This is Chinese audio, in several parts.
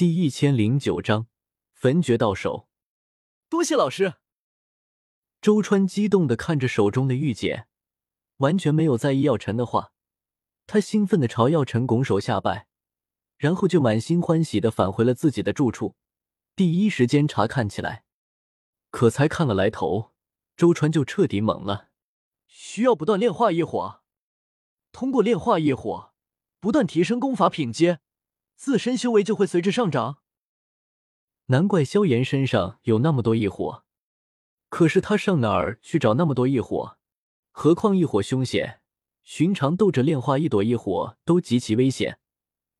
第一千零九章焚诀到手。多谢老师。周川激动的看着手中的玉简，完全没有在意药尘的话。他兴奋的朝药尘拱手下拜，然后就满心欢喜的返回了自己的住处，第一时间查看起来。可才看了来头，周川就彻底懵了。需要不断炼化异火，通过炼化异火，不断提升功法品阶，自身修为就会随之上涨。难怪萧炎身上有那么多异火。可是他上哪儿去找那么多异火？何况异火凶险，寻常斗者炼化一朵异火都极其危险，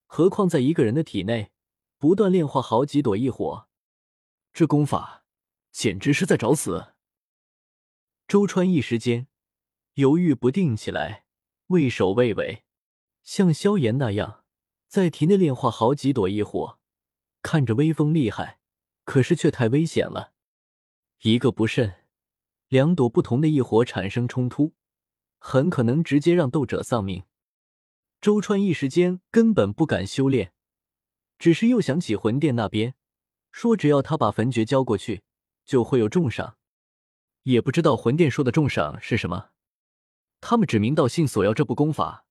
何况在一个人的体内不断炼化好几朵异火，这功法简直是在找死！周川一时间犹豫不定起来，畏首畏尾。像萧炎那样在体内炼化好几朵异火，看着威风厉害，可是却太危险了。一个不慎，两朵不同的异火产生冲突，很可能直接让斗者丧命。周川一时间根本不敢修炼，只是又想起魂殿那边说，只要他把焚诀交过去，就会有重赏。也不知道魂殿说的重赏是什么，他们指名道姓索要这部功法，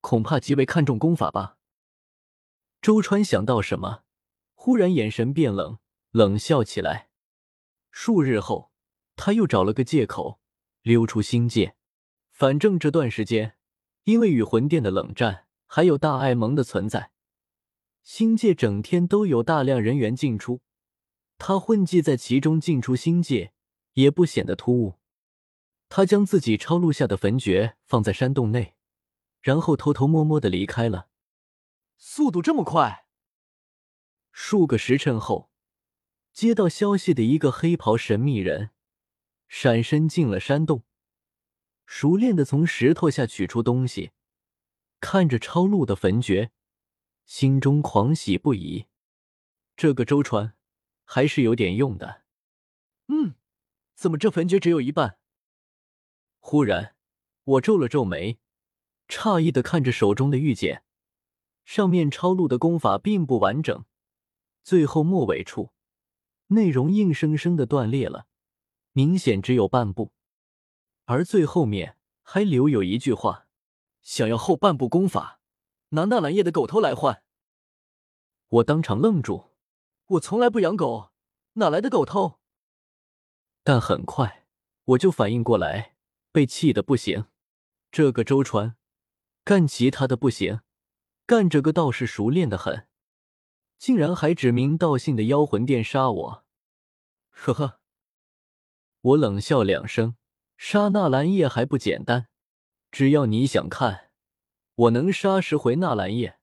恐怕极为看重功法吧。周川想到什么，忽然眼神变冷，冷笑起来。数日后，他又找了个借口溜出星界。反正这段时间，因为与魂殿的冷战，还有大爱盟的存在，星界整天都有大量人员进出。他混迹在其中，进出星界也不显得突兀。他将自己抄录下的焚诀放在山洞内，然后偷偷摸摸的离开了。速度这么快！数个时辰后。接到消息的一个黑袍神秘人闪身进了山洞，熟练的从石头下取出东西，看着抄录的焚诀，心中狂喜不已。这个周传还是有点用的。嗯，怎么这焚诀只有一半？忽然，我皱了皱眉，诧异的看着手中的玉简，上面抄录的功法并不完整，最后末尾处。内容硬生生的断裂了，明显只有半部，而最后面还留有一句话：“想要后半部功法，拿纳兰叶的狗头来换。”我当场愣住，我从来不养狗，哪来的狗头？但很快我就反应过来，被气的不行。这个周传干其他的不行，干这个倒是熟练的很。竟然还指名道姓的妖魂殿杀我，呵呵，我冷笑两声，杀纳兰叶还不简单？只要你想看，我能杀十回纳兰叶。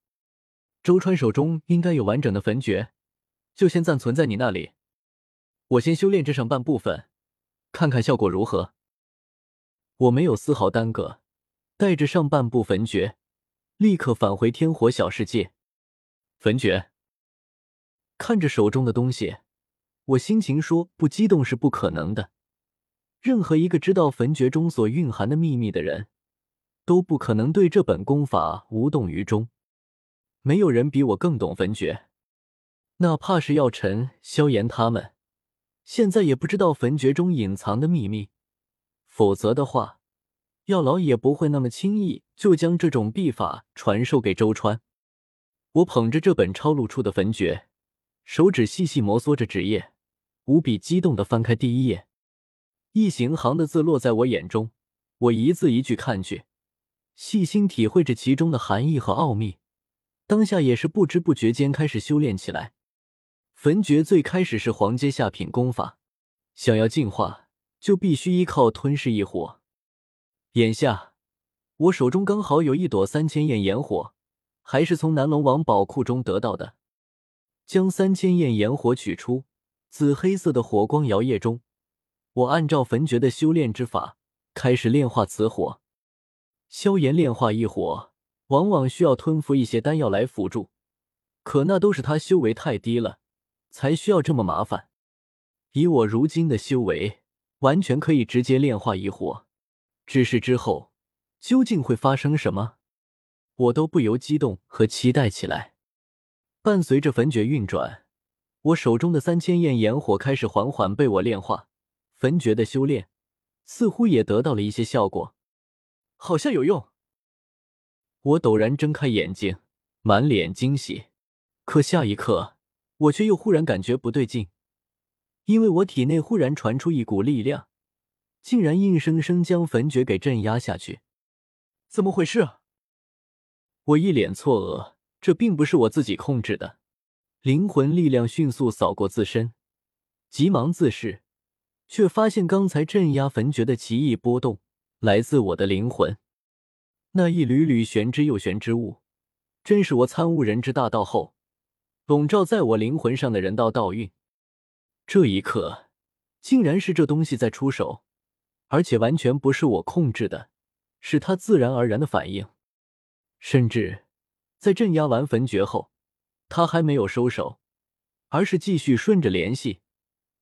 周川手中应该有完整的焚诀，就先暂存在你那里，我先修炼这上半部分，看看效果如何。我没有丝毫耽搁，带着上半部焚诀，立刻返回天火小世界。焚诀。看着手中的东西，我心情说不激动是不可能的。任何一个知道焚诀中所蕴含的秘密的人，都不可能对这本功法无动于衷。没有人比我更懂焚诀，哪怕是药尘、萧炎他们，现在也不知道焚诀中隐藏的秘密。否则的话，药老也不会那么轻易就将这种秘法传授给周川。我捧着这本抄录出的焚诀。手指细细摩挲着纸页，无比激动的翻开第一页，一行行的字落在我眼中，我一字一句看去，细心体会着其中的含义和奥秘。当下也是不知不觉间开始修炼起来。焚诀最开始是黄阶下品功法，想要进化就必须依靠吞噬异火。眼下我手中刚好有一朵三千焰炎火，还是从南龙王宝库中得到的。将三千焰炎火取出，紫黑色的火光摇曳中，我按照焚诀的修炼之法开始炼化此火。萧炎炼化一火，往往需要吞服一些丹药来辅助，可那都是他修为太低了，才需要这么麻烦。以我如今的修为，完全可以直接炼化一火。只是之后究竟会发生什么，我都不由激动和期待起来。伴随着焚诀运转，我手中的三千焰炎火开始缓缓被我炼化。焚诀的修炼似乎也得到了一些效果，好像有用。我陡然睁开眼睛，满脸惊喜。可下一刻，我却又忽然感觉不对劲，因为我体内忽然传出一股力量，竟然硬生生将焚诀给镇压下去。怎么回事？我一脸错愕，这并不是我自己控制的。灵魂力量迅速扫过自身，急忙自视。却发现刚才镇压焚诀的奇异波动来自我的灵魂，那一缕缕玄之又玄之物，真是我参悟人之大道后笼罩在我灵魂上的人道道运。这一刻，竟然是这东西在出手，而且完全不是我控制的，是他自然而然的反应。甚至在镇压完焚诀后，他还没有收手，而是继续顺着联系。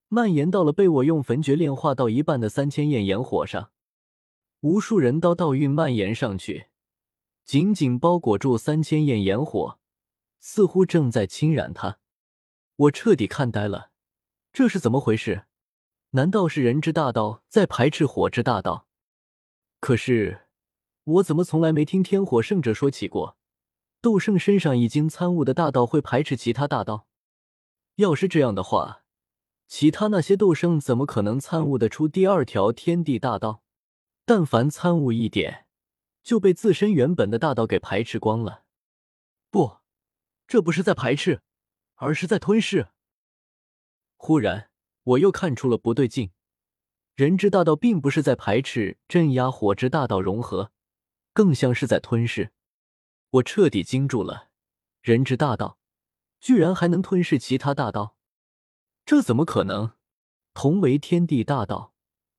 蔓延到了被我用焚诀炼化到一半的三千焰炎火上，无数人道道运蔓延上去，紧紧包裹住三千焰炎火，似乎正在侵染它。我彻底看呆了，这是怎么回事？难道是人之大道在排斥火之大道？可是我怎么从来没听天火圣者说起过，斗圣身上已经参悟的大道会排斥其他大道？要是这样的话。其他那些斗圣怎么可能参悟得出第二条天地大道？但凡参悟一点，就被自身原本的大道给排斥光了。不，这不是在排斥，而是在吞噬。忽然，我又看出了不对劲。人之大道并不是在排斥、镇压火之大道融合，更像是在吞噬。我彻底惊住了，人之大道居然还能吞噬其他大道！这怎么可能？同为天地大道，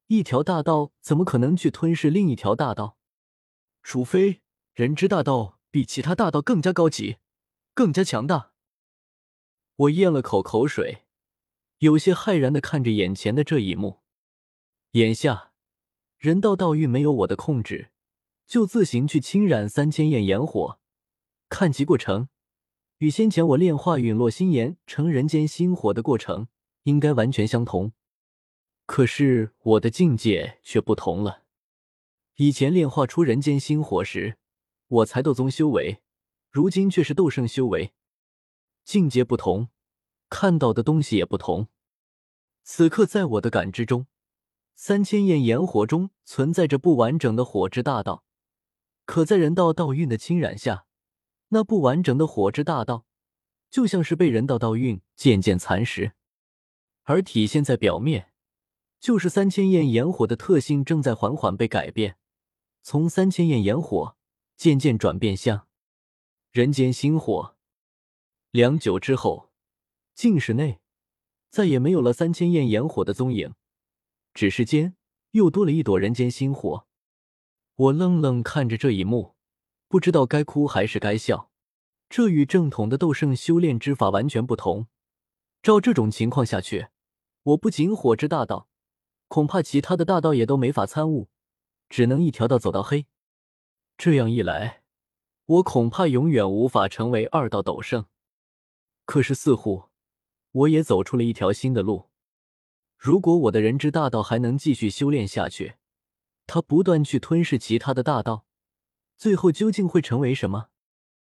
一条大道怎么可能去吞噬另一条大道？除非人之大道比其他大道更加高级，更加强大。我咽了口口水，有些骇然的看着眼前的这一幕。眼下，人道道域没有我的控制，就自行去侵染三千焰炎火，看其过程，与先前我炼化陨落心炎成人间星火的过程。应该完全相同，可是我的境界却不同了。以前炼化出人间星火时，我才斗宗修为，如今却是斗圣修为，境界不同，看到的东西也不同。此刻在我的感知中，三千焰炎火中存在着不完整的火之大道，可在人道道运的侵染下，那不完整的火之大道，就像是被人道道运渐渐蚕食。而体现在表面，就是三千焰炎火的特性正在缓缓被改变，从三千焰炎火渐渐转变向人间星火。良久之后，镜室内再也没有了三千焰炎火的踪影，只是间又多了一朵人间星火。我愣愣看着这一幕，不知道该哭还是该笑。这与正统的斗圣修炼之法完全不同。照这种情况下去。我不仅火之大道，恐怕其他的大道也都没法参悟，只能一条道走到黑。这样一来，我恐怕永远无法成为二道斗圣。可是似乎我也走出了一条新的路。如果我的人之大道还能继续修炼下去，他不断去吞噬其他的大道，最后究竟会成为什么？